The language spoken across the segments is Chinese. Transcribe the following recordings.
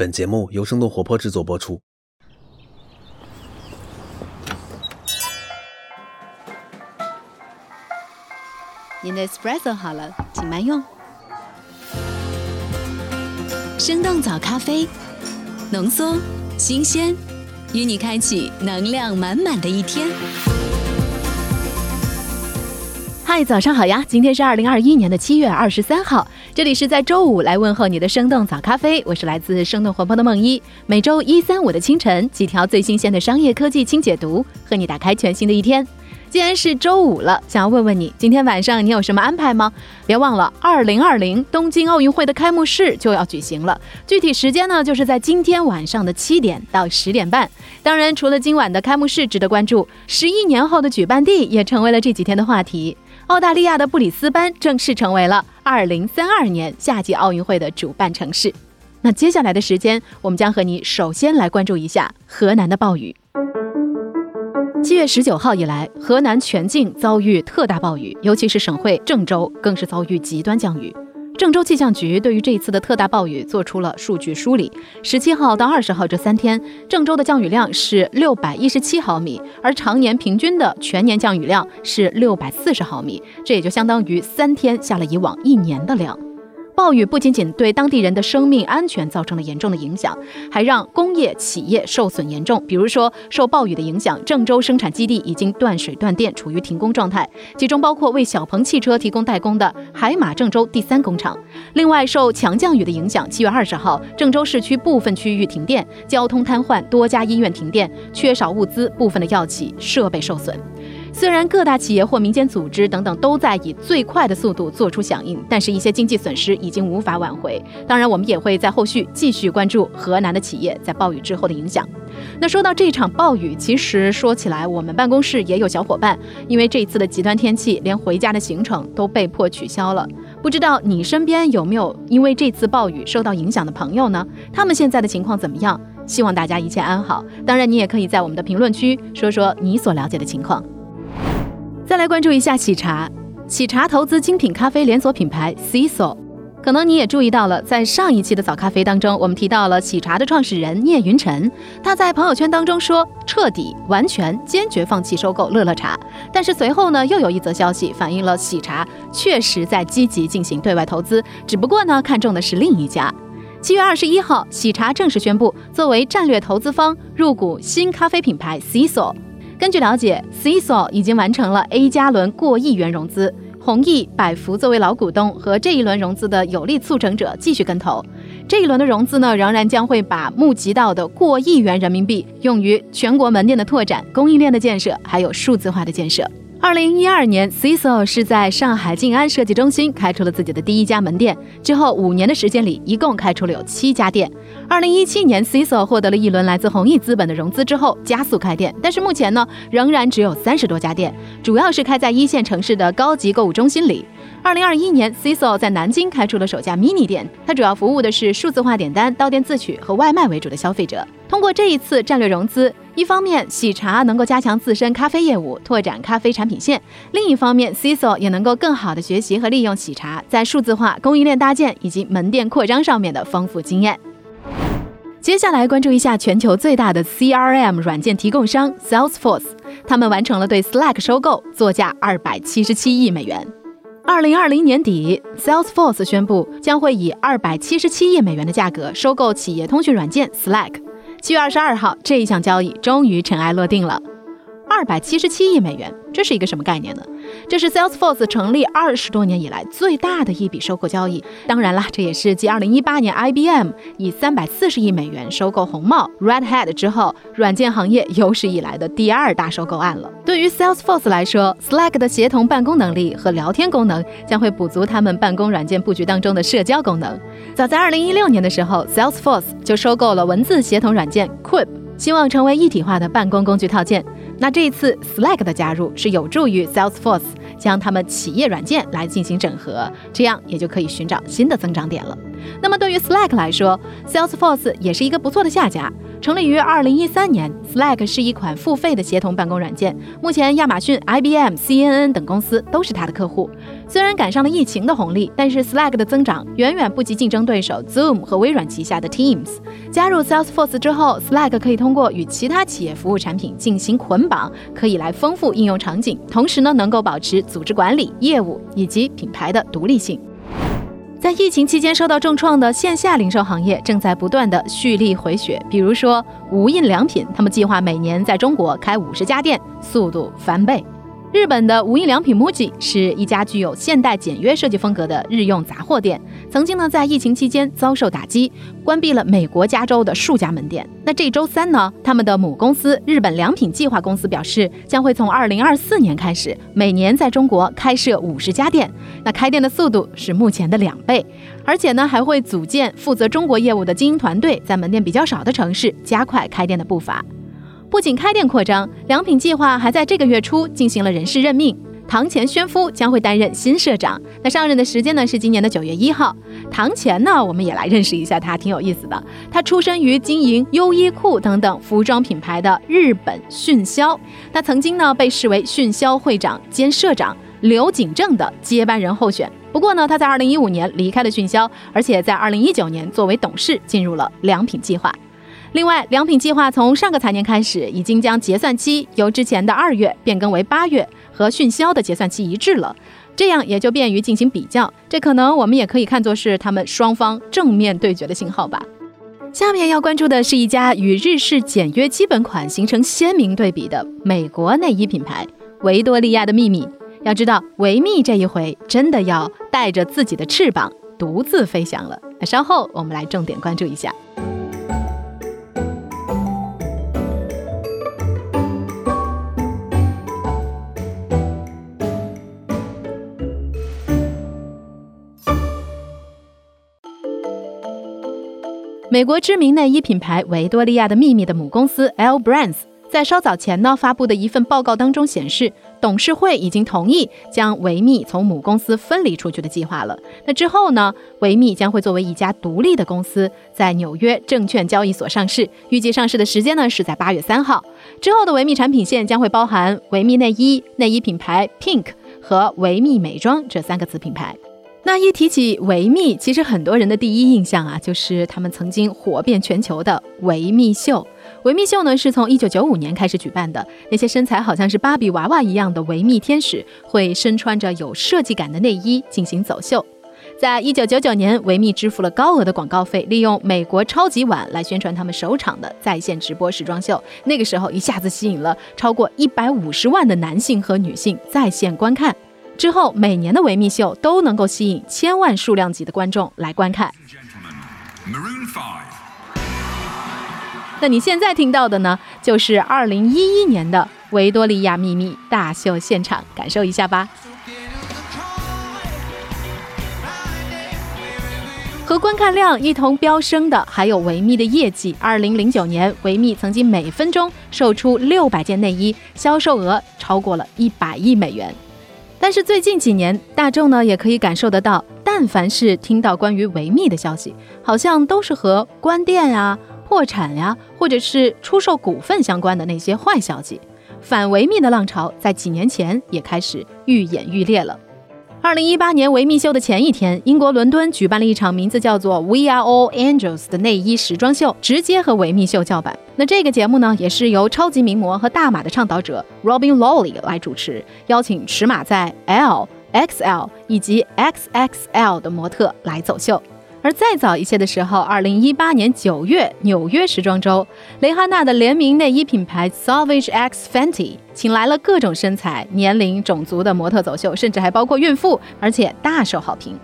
本节目由生动活泼制作播出。您的 espresso 好了，请慢用。生动早咖啡，浓缩、新鲜，与你开启能量满满的一天。嗨，早上好呀！今天是二零二一年的七月二十三号，这里是在周五来问候你的生动早咖啡，我是来自生动活泼的梦一。每周一、三、五的清晨，几条最新鲜的商业科技轻解读，和你打开全新的一天。既然是周五了，想要问问你，今天晚上你有什么安排吗？别忘了，二零二零东京奥运会的开幕式就要举行了，具体时间呢，就是在今天晚上的七点到十点半。当然，除了今晚的开幕式值得关注，十一年后的举办地也成为了这几天的话题。澳大利亚的布里斯班正式成为了二零三二年夏季奥运会的主办城市。那接下来的时间，我们将和你首先来关注一下河南的暴雨。七月十九号以来，河南全境遭遇特大暴雨，尤其是省会郑州更是遭遇极端降雨。郑州气象局对于这一次的特大暴雨做出了数据梳理：十七号到二十号这三天，郑州的降雨量是六百一十七毫米，而常年平均的全年降雨量是六百四十毫米，这也就相当于三天下了以往一年的量。暴雨不仅仅对当地人的生命安全造成了严重的影响，还让工业企业受损严重。比如说，受暴雨的影响，郑州生产基地已经断水断电，处于停工状态，其中包括为小鹏汽车提供代工的海马郑州第三工厂。另外，受强降雨的影响，七月二十号，郑州市区部分区域停电，交通瘫痪，多家医院停电，缺少物资，部分的药企设备受损。虽然各大企业或民间组织等等都在以最快的速度做出响应，但是一些经济损失已经无法挽回。当然，我们也会在后续继续关注河南的企业在暴雨之后的影响。那说到这场暴雨，其实说起来，我们办公室也有小伙伴，因为这次的极端天气，连回家的行程都被迫取消了。不知道你身边有没有因为这次暴雨受到影响的朋友呢？他们现在的情况怎么样？希望大家一切安好。当然，你也可以在我们的评论区说说你所了解的情况。再来关注一下喜茶，喜茶投资精品咖啡连锁品牌 CISO，可能你也注意到了，在上一期的早咖啡当中，我们提到了喜茶的创始人聂云辰，他在朋友圈当中说彻底、完全、坚决放弃收购乐乐茶。但是随后呢，又有一则消息反映了喜茶确实在积极进行对外投资，只不过呢，看中的是另一家。七月二十一号，喜茶正式宣布作为战略投资方入股新咖啡品牌 CISO。根据了解，CISO 已经完成了 A 加轮过亿元融资，弘毅、百福作为老股东和这一轮融资的有力促成者继续跟投。这一轮的融资呢，仍然将会把募集到的过亿元人民币用于全国门店的拓展、供应链的建设，还有数字化的建设。二零一二年，CISO 是在上海静安设计中心开出了自己的第一家门店。之后五年的时间里，一共开出了有七家店。二零一七年，CISO 获得了一轮来自弘毅资本的融资之后，加速开店。但是目前呢，仍然只有三十多家店，主要是开在一线城市的高级购物中心里。二零二一年，CISO 在南京开出了首家 mini 店，它主要服务的是数字化点单、到店自取和外卖为主的消费者。通过这一次战略融资。一方面，喜茶能够加强自身咖啡业务，拓展咖啡产品线；另一方面，CISO 也能够更好的学习和利用喜茶在数字化、供应链搭建以及门店扩张上面的丰富经验。接下来关注一下全球最大的 CRM 软件提供商 Salesforce，他们完成了对 Slack 收购，作价二百七十七亿美元。二零二零年底，Salesforce 宣布将会以二百七十七亿美元的价格收购企业通讯软件 Slack。七月二十二号，这一项交易终于尘埃落定了，二百七十七亿美元，这是一个什么概念呢？这是 Salesforce 成立二十多年以来最大的一笔收购交易。当然了，这也是继二零一八年 IBM 以三百四十亿美元收购红帽 Red Hat 之后，软件行业有史以来的第二大收购案了。对于 Salesforce 来说，Slack 的协同办公能力和聊天功能将会补足他们办公软件布局当中的社交功能。早在二零一六年的时候，Salesforce 就收购了文字协同软件 Quip，希望成为一体化的办公工具套件。那这一次 Slack 的加入是有助于 Salesforce 将他们企业软件来进行整合，这样也就可以寻找新的增长点了。那么对于 Slack 来说，Salesforce 也是一个不错的下家。成立于二零一三年，Slack 是一款付费的协同办公软件。目前，亚马逊、IBM、CNN 等公司都是它的客户。虽然赶上了疫情的红利，但是 Slack 的增长远远不及竞争对手 Zoom 和微软旗下的 Teams。加入 Salesforce 之后，Slack 可以通过与其他企业服务产品进行捆绑，可以来丰富应用场景，同时呢，能够保持组织管理、业务以及品牌的独立性。在疫情期间受到重创的线下零售行业正在不断的蓄力回血，比如说无印良品，他们计划每年在中国开五十家店，速度翻倍。日本的无印良品 MUJI 是一家具有现代简约设计风格的日用杂货店，曾经呢在疫情期间遭受打击，关闭了美国加州的数家门店。那这周三呢，他们的母公司日本良品计划公司表示，将会从二零二四年开始，每年在中国开设五十家店，那开店的速度是目前的两倍，而且呢还会组建负责中国业务的精英团队，在门店比较少的城市加快开店的步伐。不仅开店扩张，良品计划还在这个月初进行了人事任命。堂前宣夫将会担任新社长，那上任的时间呢是今年的九月一号。堂前呢，我们也来认识一下他，挺有意思的。他出身于经营优衣库等等服装品牌的日本迅销，他曾经呢被视为迅销会长兼社长刘景正的接班人候选。不过呢，他在二零一五年离开了迅销，而且在二零一九年作为董事进入了良品计划。另外，良品计划从上个财年开始，已经将结算期由之前的二月变更为八月，和迅销的结算期一致了，这样也就便于进行比较。这可能我们也可以看作是他们双方正面对决的信号吧。下面要关注的是一家与日式简约基本款形成鲜明对比的美国内衣品牌——维多利亚的秘密。要知道，维密这一回真的要带着自己的翅膀独自飞翔了。那稍后我们来重点关注一下。美国知名内衣品牌维多利亚的秘密的母公司 L Brands 在稍早前呢发布的一份报告当中显示，董事会已经同意将维密从母公司分离出去的计划了。那之后呢，维密将会作为一家独立的公司，在纽约证券交易所上市，预计上市的时间呢是在八月三号。之后的维密产品线将会包含维密内衣、内衣品牌 Pink 和维密美妆这三个子品牌。那一提起维密，其实很多人的第一印象啊，就是他们曾经火遍全球的维密秀。维密秀呢，是从一九九五年开始举办的。那些身材好像是芭比娃娃一样的维密天使，会身穿着有设计感的内衣进行走秀。在一九九九年，维密支付了高额的广告费，利用美国超级碗来宣传他们首场的在线直播时装秀。那个时候，一下子吸引了超过一百五十万的男性和女性在线观看。之后，每年的维密秀都能够吸引千万数量级的观众来观看。那你现在听到的呢，就是二零一一年的维多利亚秘密大秀现场，感受一下吧。和观看量一同飙升的，还有维密的业绩。二零零九年，维密曾经每分钟售出六百件内衣，销售额超过了一百亿美元。但是最近几年，大众呢也可以感受得到，但凡是听到关于维密的消息，好像都是和关店呀、破产呀，或者是出售股份相关的那些坏消息。反维密的浪潮在几年前也开始愈演愈烈了。二零一八年维密秀的前一天，英国伦敦举办了一场名字叫做 “We Are All Angels” 的内衣时装秀，直接和维密秀叫板。那这个节目呢，也是由超级名模和大码的倡导者 Robin Lawley 来主持，邀请尺码在 L、XL 以及 XXL 的模特来走秀。而再早一些的时候，二零一八年九月，纽约时装周，蕾哈娜的联名内衣品牌 Savage X Fenty 请来了各种身材、年龄、种族的模特走秀，甚至还包括孕妇，而且大受好评。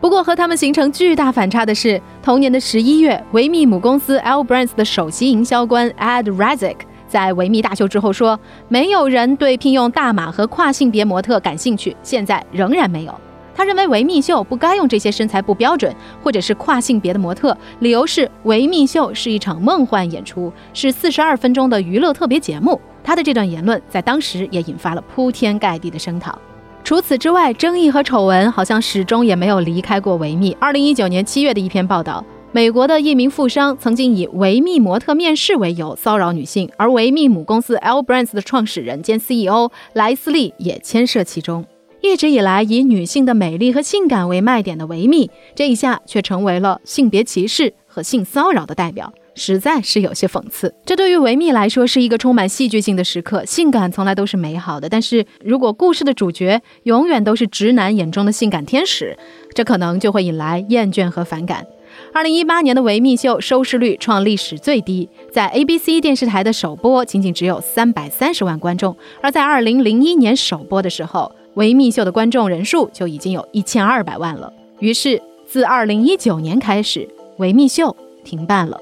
不过和他们形成巨大反差的是，同年的十一月，维密母公司 L Brands 的首席营销官 Ad Razik 在维密大秀之后说：“没有人对聘用大码和跨性别模特感兴趣，现在仍然没有。”他认为维密秀不该用这些身材不标准或者是跨性别的模特，理由是维密秀是一场梦幻演出，是四十二分钟的娱乐特别节目。他的这段言论在当时也引发了铺天盖地的声讨。除此之外，争议和丑闻好像始终也没有离开过维密。二零一九年七月的一篇报道，美国的一名富商曾经以维密模特面试为由骚扰女性，而维密母公司 L Brands 的创始人兼 CEO 莱斯利也牵涉其中。一直以来以女性的美丽和性感为卖点的维密，这一下却成为了性别歧视和性骚扰的代表，实在是有些讽刺。这对于维密来说是一个充满戏剧性的时刻。性感从来都是美好的，但是如果故事的主角永远都是直男眼中的性感天使，这可能就会引来厌倦和反感。二零一八年的维密秀收视率创历史最低，在 ABC 电视台的首播仅仅只有三百三十万观众，而在二零零一年首播的时候。维密秀的观众人数就已经有一千二百万了。于是，自二零一九年开始，维密秀停办了。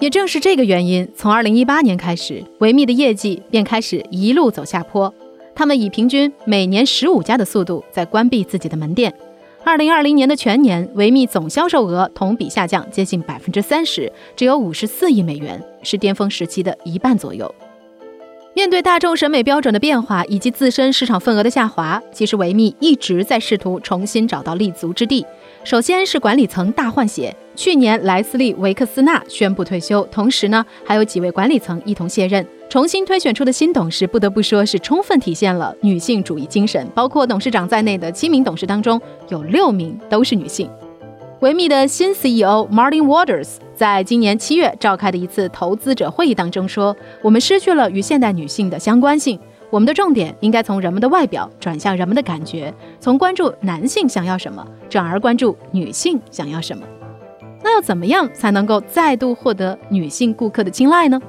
也正是这个原因，从二零一八年开始，维密的业绩便开始一路走下坡。他们以平均每年十五家的速度在关闭自己的门店。二零二零年的全年，维密总销售额同比下降接近百分之三十，只有五十四亿美元，是巅峰时期的一半左右。面对大众审美标准的变化以及自身市场份额的下滑，其实维密一直在试图重新找到立足之地。首先是管理层大换血，去年莱斯利·维克斯纳宣布退休，同时呢还有几位管理层一同卸任，重新推选出的新董事不得不说是充分体现了女性主义精神，包括董事长在内的七名董事当中有六名都是女性。维密的新 CEO Martin Waters 在今年七月召开的一次投资者会议当中说：“我们失去了与现代女性的相关性，我们的重点应该从人们的外表转向人们的感觉，从关注男性想要什么，转而关注女性想要什么。那要怎么样才能够再度获得女性顾客的青睐呢？”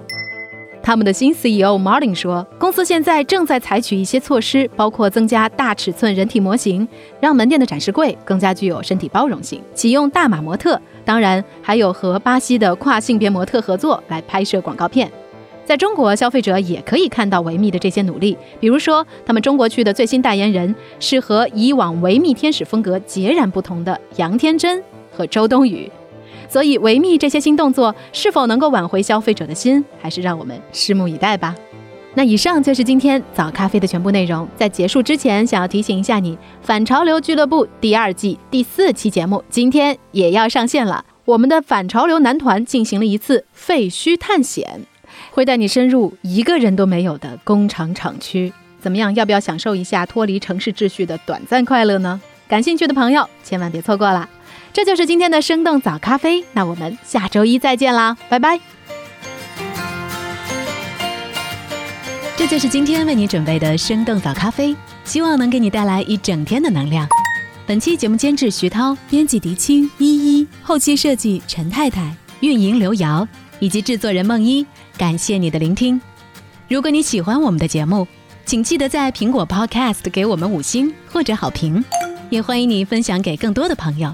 他们的新 CEO Martin 说，公司现在正在采取一些措施，包括增加大尺寸人体模型，让门店的展示柜更加具有身体包容性，启用大码模特，当然还有和巴西的跨性别模特合作来拍摄广告片。在中国，消费者也可以看到维密的这些努力，比如说，他们中国区的最新代言人是和以往维密天使风格截然不同的杨天真和周冬雨。所以，维密这些新动作是否能够挽回消费者的心，还是让我们拭目以待吧。那以上就是今天早咖啡的全部内容。在结束之前，想要提醒一下你，《反潮流俱乐部》第二季第四期节目今天也要上线了。我们的反潮流男团进行了一次废墟探险，会带你深入一个人都没有的工厂厂区。怎么样？要不要享受一下脱离城市秩序的短暂快乐呢？感兴趣的朋友千万别错过了。这就是今天的生动早咖啡，那我们下周一再见啦，拜拜。这就是今天为你准备的生动早咖啡，希望能给你带来一整天的能量。本期节目监制徐涛，编辑狄青依依，后期设计陈太太，运营刘瑶以及制作人梦一。感谢你的聆听。如果你喜欢我们的节目，请记得在苹果 Podcast 给我们五星或者好评，也欢迎你分享给更多的朋友。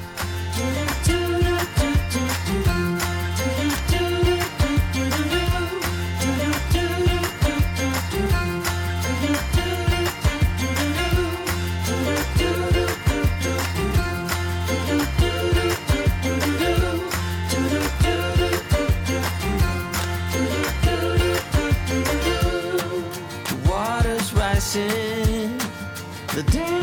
the day.